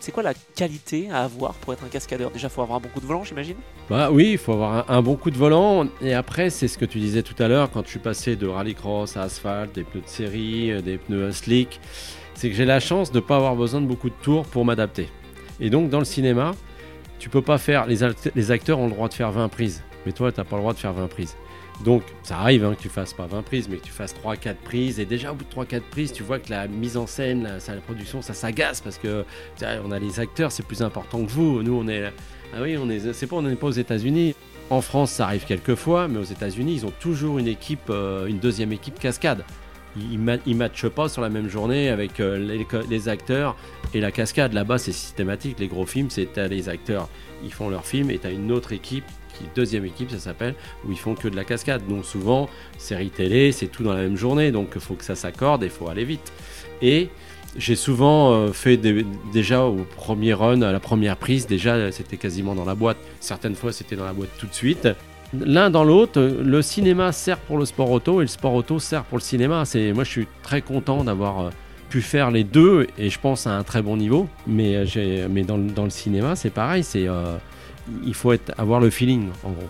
C'est quoi la qualité à avoir pour être un cascadeur? Déjà, faut avoir un bon coup de volant, j'imagine? Bah oui, il faut avoir un, bon coup de volant. Et après, c'est ce que tu disais tout à l'heure, quand je suis passé de rallycross à asphalte, des pneus de série, euh, des pneus slick, c'est que j'ai la chance de ne pas avoir besoin de beaucoup de tours pour m'adapter. Et donc, dans le cinéma, tu peux pas faire. Les, les acteurs ont le droit de faire 20 prises, mais toi, tu n'as pas le droit de faire 20 prises. Donc ça arrive hein, que tu fasses pas 20 prises, mais que tu fasses 3-4 prises. Et déjà au bout de 3-4 prises, tu vois que la mise en scène, la, production, ça s'agace parce que on a les acteurs, c'est plus important que vous. Nous, on est, ah oui, on est, c'est pas, on n'est pas aux États-Unis. En France, ça arrive quelques fois, mais aux États-Unis, ils ont toujours une équipe, euh, une deuxième équipe cascade. Ils, ne matchent pas sur la même journée avec euh, les, acteurs et la cascade. Là-bas, c'est systématique. Les gros films, c'est les acteurs, ils font leur film et tu as une autre équipe deuxième équipe, ça s'appelle, où ils font que de la cascade. Donc souvent, série télé, c'est tout dans la même journée, donc il faut que ça s'accorde et il faut aller vite. Et j'ai souvent euh, fait déjà au premier run, à la première prise, déjà c'était quasiment dans la boîte. Certaines fois, c'était dans la boîte tout de suite. L'un dans l'autre, le cinéma sert pour le sport auto et le sport auto sert pour le cinéma. C'est moi, je suis très content d'avoir euh, pu faire les deux et je pense à un très bon niveau. Mais, euh, mais dans, dans le cinéma, c'est pareil, c'est il faut être, avoir le feeling en gros.